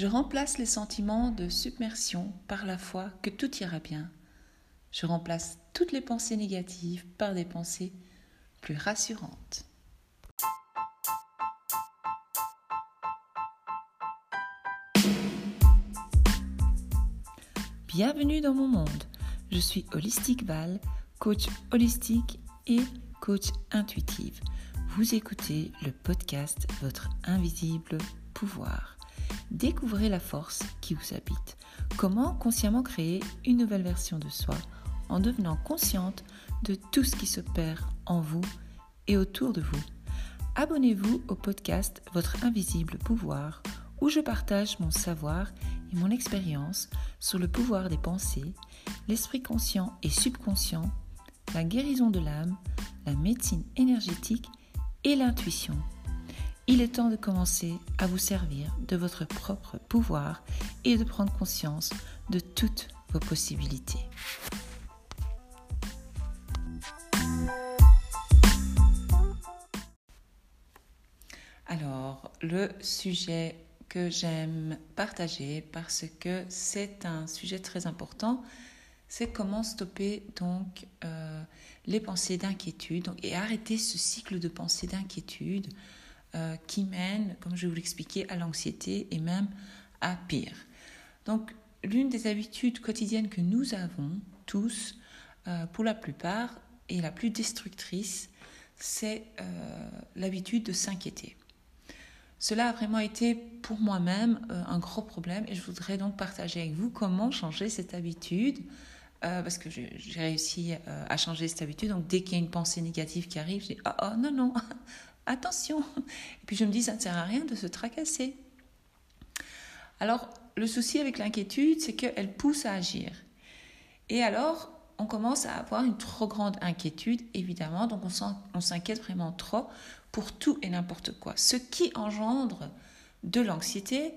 Je remplace les sentiments de submersion par la foi que tout ira bien. Je remplace toutes les pensées négatives par des pensées plus rassurantes. Bienvenue dans mon monde. Je suis Holistique Val, coach holistique et coach intuitive. Vous écoutez le podcast Votre invisible pouvoir. Découvrez la force qui vous habite. Comment consciemment créer une nouvelle version de soi en devenant consciente de tout ce qui se perd en vous et autour de vous. Abonnez-vous au podcast Votre invisible pouvoir où je partage mon savoir et mon expérience sur le pouvoir des pensées, l'esprit conscient et subconscient, la guérison de l'âme, la médecine énergétique et l'intuition. Il est temps de commencer à vous servir de votre propre pouvoir et de prendre conscience de toutes vos possibilités. Alors, le sujet que j'aime partager parce que c'est un sujet très important, c'est comment stopper donc euh, les pensées d'inquiétude et arrêter ce cycle de pensées d'inquiétude euh, qui mène, comme je vous l'expliquer, à l'anxiété et même à pire. Donc, l'une des habitudes quotidiennes que nous avons tous, euh, pour la plupart, et la plus destructrice, c'est euh, l'habitude de s'inquiéter. Cela a vraiment été pour moi-même un gros problème et je voudrais donc partager avec vous comment changer cette habitude. parce que j'ai réussi à changer cette habitude. Donc, dès qu'il y a une pensée négative qui arrive, je dis Oh, oh non, non, attention. Et puis je me dis, ça ne sert à rien de se tracasser. Alors, le souci avec l'inquiétude, c'est qu'elle pousse à agir. Et alors, on commence à avoir une trop grande inquiétude, évidemment, donc on s'inquiète vraiment trop pour tout et n'importe quoi. Ce qui engendre de l'anxiété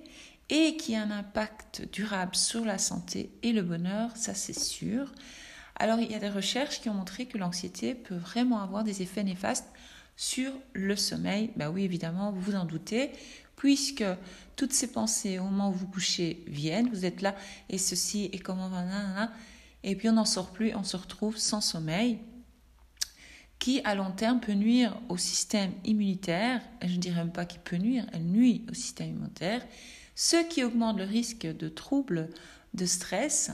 et qui a un impact durable sur la santé et le bonheur, ça c'est sûr. Alors il y a des recherches qui ont montré que l'anxiété peut vraiment avoir des effets néfastes sur le sommeil. Ben oui, évidemment, vous vous en doutez, puisque toutes ces pensées au moment où vous couchez viennent, vous êtes là, et ceci, et comment, et puis on n'en sort plus, on se retrouve sans sommeil, qui à long terme peut nuire au système immunitaire, je ne dirais même pas qu'il peut nuire, elle nuit au système immunitaire, ce qui augmente le risque de troubles, de stress,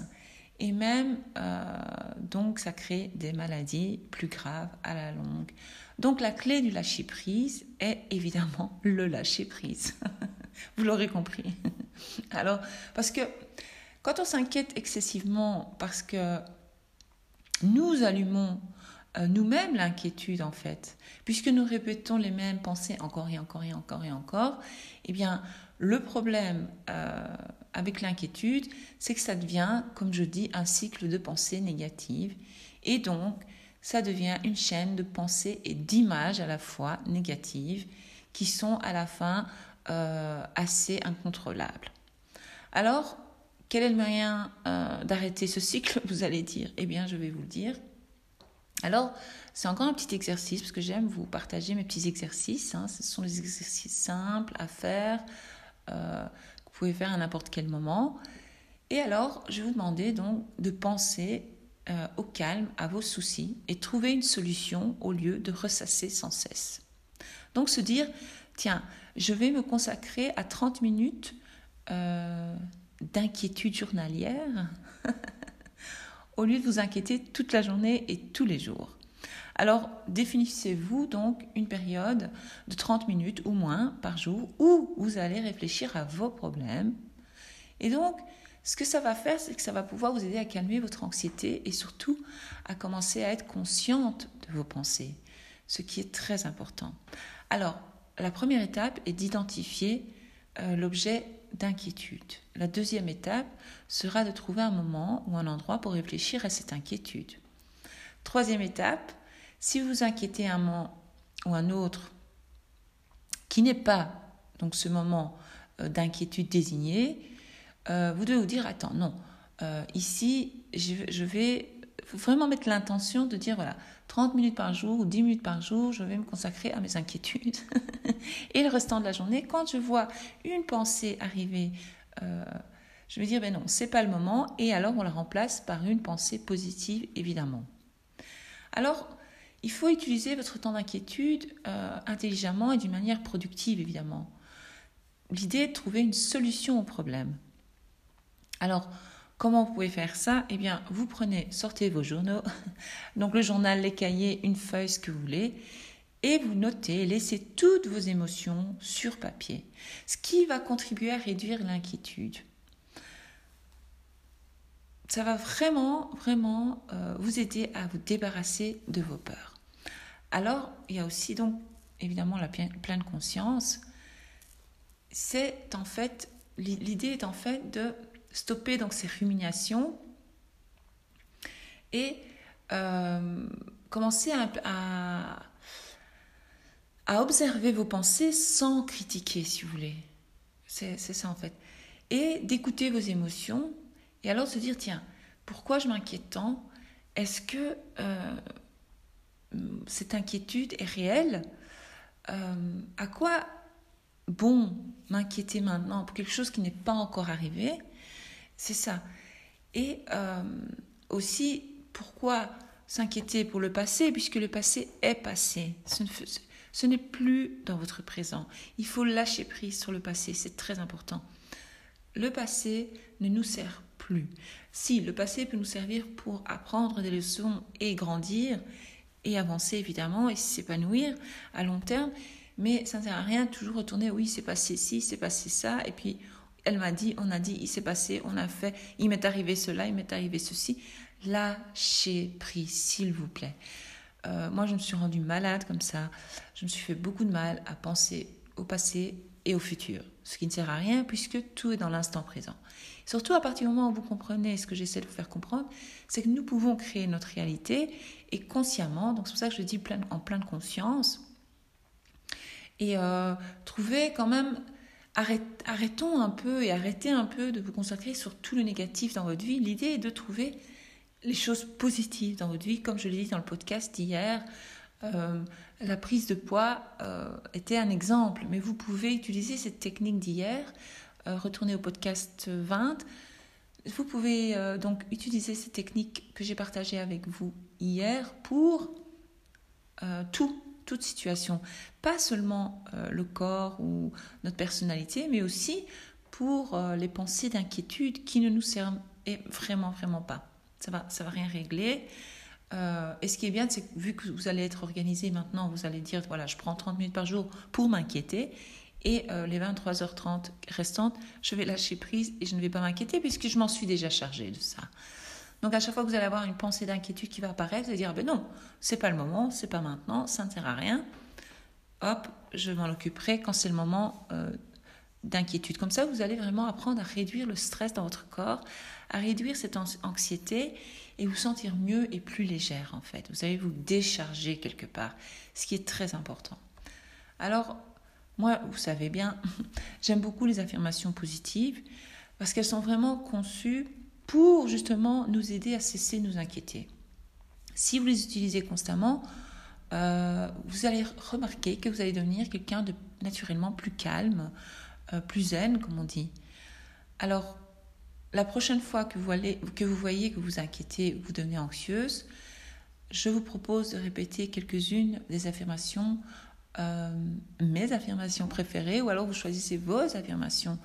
et même, euh, donc, ça crée des maladies plus graves à la longue. Donc, la clé du lâcher-prise est évidemment le lâcher-prise. Vous l'aurez compris. Alors, parce que quand on s'inquiète excessivement parce que nous allumons euh, nous-mêmes l'inquiétude, en fait, puisque nous répétons les mêmes pensées encore et encore et encore et encore, eh bien, le problème euh, avec l'inquiétude, c'est que ça devient, comme je dis, un cycle de pensées négatives. Et donc, ça devient une chaîne de pensées et d'images à la fois négatives qui sont à la fin euh, assez incontrôlables. Alors, quel est le moyen euh, d'arrêter ce cycle, vous allez dire? Eh bien, je vais vous le dire. Alors, c'est encore un petit exercice, parce que j'aime vous partager mes petits exercices. Hein. Ce sont des exercices simples à faire. Euh, pouvez faire à n'importe quel moment. Et alors, je vais vous demander donc de penser euh, au calme à vos soucis et trouver une solution au lieu de ressasser sans cesse. Donc se dire, tiens, je vais me consacrer à 30 minutes euh, d'inquiétude journalière au lieu de vous inquiéter toute la journée et tous les jours. Alors, définissez-vous donc une période de 30 minutes ou moins par jour où vous allez réfléchir à vos problèmes. Et donc, ce que ça va faire, c'est que ça va pouvoir vous aider à calmer votre anxiété et surtout à commencer à être consciente de vos pensées, ce qui est très important. Alors, la première étape est d'identifier euh, l'objet d'inquiétude. La deuxième étape sera de trouver un moment ou un endroit pour réfléchir à cette inquiétude. Troisième étape, si vous vous inquiétez un moment ou un autre qui n'est pas donc ce moment euh, d'inquiétude désigné, euh, vous devez vous dire attends non euh, ici je, vais vraiment mettre l'intention de dire voilà 30 minutes par jour ou 10 minutes par jour je vais me consacrer à mes inquiétudes et le restant de la journée quand je vois une pensée arriver euh, je vais dire, ben non, c'est pas le moment, et alors on la remplace par une pensée positive, évidemment. Alors, il faut utiliser votre temps d'inquiétude intelligemment et d'une manière productive, évidemment. L'idée est de trouver une solution au problème. Alors, comment vous pouvez faire ça? Eh bien, vous prenez, sortez vos journaux, donc le journal, les cahiers, une feuille, ce que vous voulez, et vous notez, laissez toutes vos émotions sur papier, ce qui va contribuer à réduire l'inquiétude. Ça va vraiment, vraiment euh, vous aider à vous débarrasser de vos peurs. Alors, il y a aussi donc évidemment la pleine conscience. C'est en fait, l'idée est en fait de stopper donc ces ruminations et euh, commencer à, à, observer vos pensées sans critiquer, si vous voulez. C'est ça en fait. Et d'écouter vos émotions et alors se dire, tiens, pourquoi je m'inquiète tant? Est-ce que euh, cette inquiétude est réelle? Euh, À quoi bon m'inquiéter maintenant pour quelque chose qui n'est pas encore arrivé? C'est ça. Et euh, aussi, pourquoi s'inquiéter pour le passé, puisque le passé est passé. Ce, n'est plus dans votre présent. Il faut lâcher prise sur le passé, c'est très important. Le passé ne nous sert plus. Si, le passé peut nous servir pour apprendre des leçons et grandir et avancer évidemment et s'épanouir à long terme, mais ça ne sert à rien de toujours retourner, oui, c'est passé ci, c'est passé ça, et puis elle m'a dit, on a dit, il s'est passé, on a fait, il m'est arrivé cela, il m'est arrivé ceci. Lâchez prise, s'il vous plaît. Euh, moi, je me suis rendue malade comme ça. Je me suis fait beaucoup de mal à penser au passé et au futur, ce qui ne sert à rien puisque tout est dans l'instant présent. Surtout à partir du moment où vous comprenez ce que j'essaie de vous faire comprendre, c'est que nous pouvons créer notre réalité et consciemment, donc c'est pour ça que je dis en pleine conscience, et euh, trouver quand même arrêtons un peu et arrêtez un peu de vous concentrer sur tout le négatif dans votre vie. L'idée est de trouver les choses positives dans votre vie. Comme je l'ai dit dans le podcast hier, euh, la prise de poids euh, était un exemple, mais vous pouvez utiliser cette technique d'hier, euh, retourner au podcast 20. Vous pouvez donc utiliser cette technique que j'ai partagée avec vous hier pour tout, toute situation. Pas seulement euh, le corps ou notre personnalité, mais aussi pour euh, les pensées d'inquiétude qui ne nous servent vraiment, vraiment pas. Ça va, ça va rien régler. Euh, et ce qui est bien, c'est que vu que vous allez être organisé maintenant, vous allez dire, voilà, je prends 30 minutes par jour pour m'inquiéter. Et les 23h30 restantes, je vais lâcher prise et je ne vais pas m'inquiéter puisque je m'en suis déjà chargée de ça. Donc à chaque fois que vous allez avoir une pensée d'inquiétude qui va apparaître, vous allez dire, ben non, c'est pas le moment, c'est pas maintenant, ça ne sert à rien. Hop, je m'en occuperai quand c'est le moment euh, d'inquiétude. Comme ça, vous allez vraiment apprendre à réduire le stress dans votre corps, à réduire cette anxiété et vous sentir mieux et plus légère en fait. Vous allez vous décharger quelque part, ce qui est très important. Alors, moi, vous savez bien, j'aime beaucoup les affirmations positives parce qu'elles sont vraiment conçues pour justement nous aider à cesser de nous inquiéter. Si vous les utilisez constamment, euh, vous allez remarquer que vous allez devenir quelqu'un de naturellement plus calme, euh, plus zen, comme on dit. Alors, la prochaine fois que vous, allez, que vous voyez que vous inquiétez, vous devenez anxieuse, je vous propose de répéter quelques-unes des affirmations, euh, mes affirmations préférées, ou alors vous choisissez vos affirmations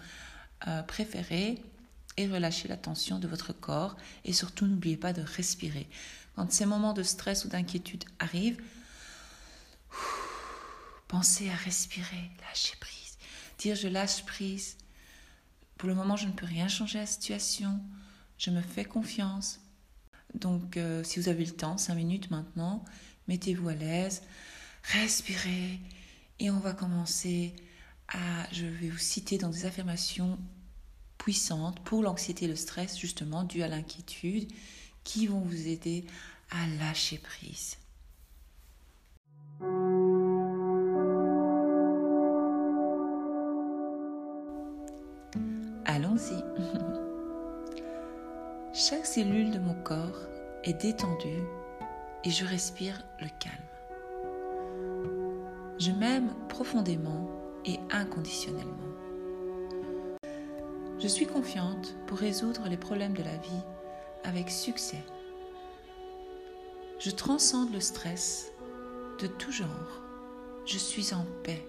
préférées et relâchez la tension de votre corps et surtout n'oubliez pas de respirer. Quand ces moments de stress ou d'inquiétude arrivent, pensez à respirer, lâcher prise. Dire je lâche prise. Pour le moment, je ne peux rien changer à la situation. Je me fais confiance. Donc, euh, si vous avez le temps, cinq minutes maintenant, mettez-vous à l'aise, respirez et on va commencer à, je vais vous citer dans des affirmations puissantes pour l'anxiété et le stress, justement, dû à l'inquiétude, qui vont vous aider à lâcher prise. Allons-y. Chaque cellule de mon corps est détendue et je respire le calme. Je m'aime profondément et inconditionnellement. Je suis confiante pour résoudre les problèmes de la vie avec succès. Je transcende le stress de tout genre. Je suis en paix.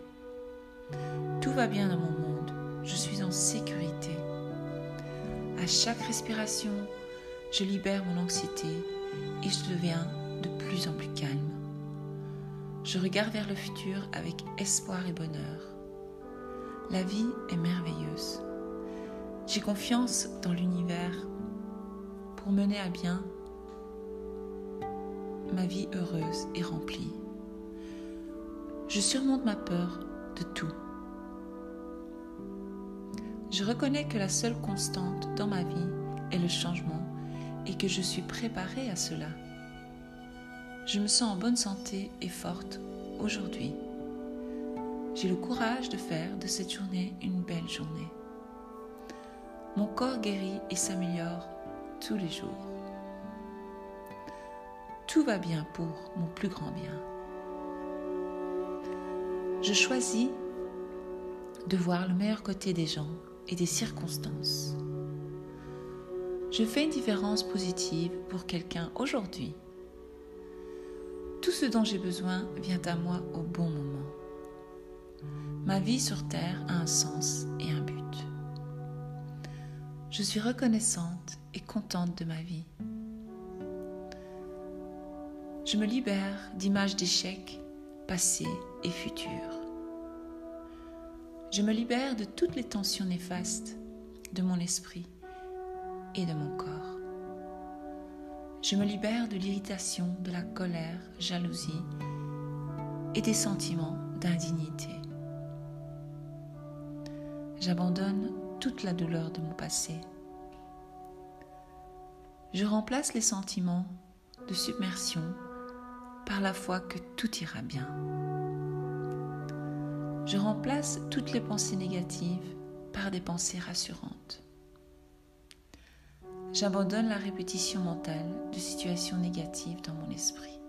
Tout va bien dans mon monde. Je suis en sécurité. À chaque respiration, je libère mon anxiété et je deviens de plus en plus calme. Je regarde vers le futur avec espoir et bonheur. La vie est merveilleuse. J'ai confiance dans l'univers pour mener à bien ma vie heureuse et remplie. Je surmonte ma peur de tout. Je reconnais que la seule constante dans ma vie est le changement et que je suis préparée à cela. Je me sens en bonne santé et forte aujourd'hui. J'ai le courage de faire de cette journée une belle journée. Mon corps guérit et s'améliore tous les jours. Tout va bien pour mon plus grand bien. Je choisis de voir le meilleur côté des gens et des circonstances. Je fais une différence positive pour quelqu'un aujourd'hui. Tout ce dont j'ai besoin vient à moi au bon moment. Ma vie sur Terre a un sens et un but. Je suis reconnaissante et contente de ma vie. Je me libère d'images d'échecs passés et futurs. Je me libère de toutes les tensions néfastes de mon esprit et de mon corps. Je me libère de l'irritation, de la colère, jalousie et des sentiments d'indignité. J'abandonne la douleur de mon passé. Je remplace les sentiments de submersion par la foi que tout ira bien. Je remplace toutes les pensées négatives par des pensées rassurantes. J'abandonne la répétition mentale de situations négatives dans mon esprit.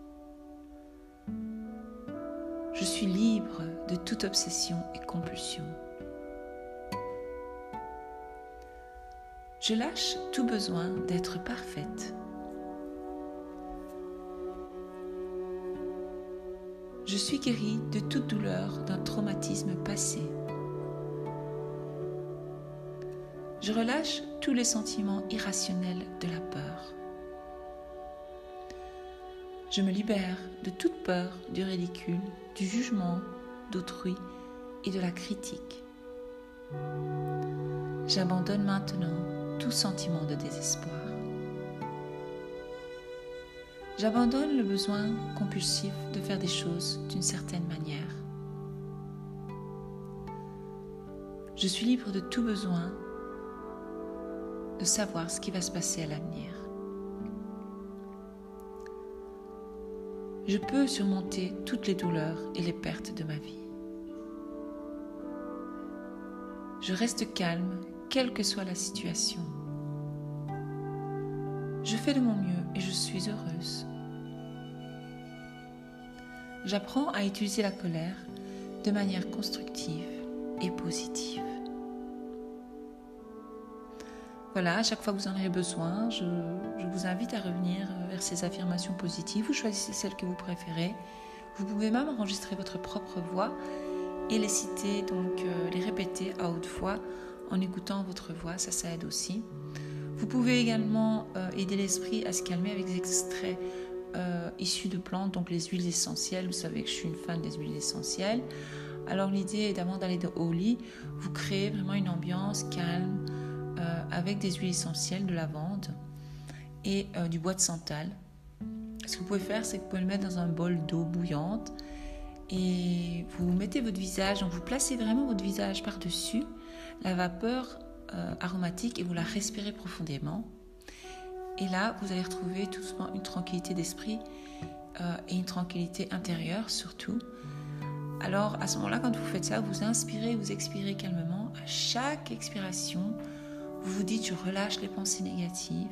Je suis libre de toute obsession et compulsion. Je lâche tout besoin d'être parfaite. Je suis guérie de toute douleur d'un traumatisme passé. Je relâche tous les sentiments irrationnels de la peur. Je me libère de toute peur du ridicule, du jugement d'autrui et de la critique. J'abandonne maintenant tout sentiment de désespoir. J'abandonne le besoin compulsif de faire des choses d'une certaine manière. Je suis libre de tout besoin de savoir ce qui va se passer à l'avenir. Je peux surmonter toutes les douleurs et les pertes de ma vie. Je reste calme quelle que soit la situation. Je fais de mon mieux et je suis heureuse. J'apprends à utiliser la colère de manière constructive et positive. Voilà, à chaque fois que vous en avez besoin, je, vous invite à revenir vers ces affirmations positives. Vous choisissez celle que vous préférez. Vous pouvez même enregistrer votre propre voix et les citer, donc euh, les répéter à haute voix en écoutant votre voix, ça, ça aide aussi. Vous pouvez également euh, aider l'esprit à se calmer avec des extraits euh, issus de plantes, donc les huiles essentielles. Vous savez que je suis une fan des huiles essentielles. Alors l'idée est d'avant d'aller au lit, vous créez vraiment une ambiance calme euh, avec des huiles essentielles de lavande et du bois de santal. Ce que vous pouvez faire, c'est que vous pouvez le mettre dans un bol d'eau bouillante et vous mettez votre visage, donc vous placez vraiment votre visage par-dessus la vapeur euh, aromatique et vous la respirez profondément. Et là, vous allez retrouver tout doucement une tranquillité d'esprit euh, et une tranquillité intérieure surtout. Alors à ce moment-là, quand vous faites ça, vous inspirez, vous expirez calmement. À chaque expiration, vous vous dites je relâche les pensées négatives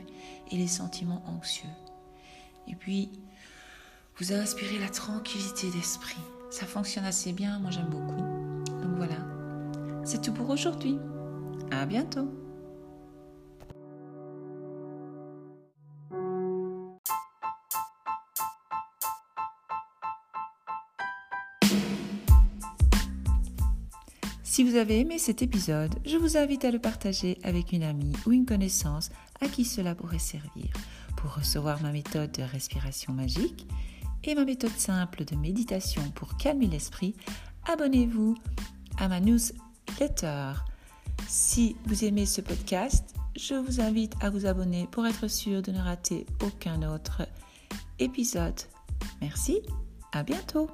et les sentiments anxieux. Et puis, vous inspirez la tranquillité d'esprit. Ça fonctionne assez bien, moi j'aime beaucoup. Donc voilà, c'est tout pour aujourd'hui. À bientôt. Si vous avez aimé cet épisode, je vous invite à le partager avec une amie ou une connaissance à qui cela pourrait servir pour recevoir ma méthode de respiration magique et ma méthode simple de méditation pour calmer l'esprit. Abonnez-vous à ma news newsletter. Si vous aimez ce podcast, je vous invite à vous abonner pour être sûr de ne rater aucun autre épisode. Merci, à bientôt.